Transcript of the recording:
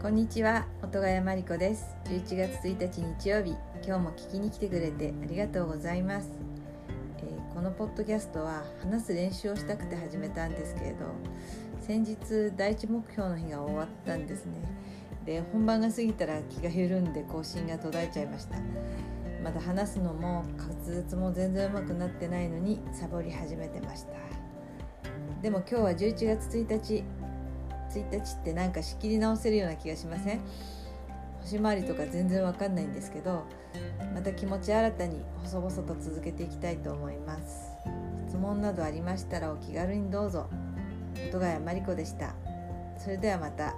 こんにちは音ヶ谷真理子です。11月1日日曜日今日も聞きに来てくれてありがとうございます、えーこのポッドキャストは話す練習をしたくて始めたんですけれど先日第一目標の日が終わったんですね。で本番が過ぎたら気が緩んで更新が途絶えちゃいました。まだ話すのも滑舌も全然うまくなってないのにサボり始めてました。でも今日は11月1日1日ってなんか仕切り直せるような気がしません？星回りとか全然わかんないんですけどまた気持ち新たに細々と続けていきたいと思います。質問などありましたらお気軽にどうぞ。音ヶ谷真理子でした。それではまた。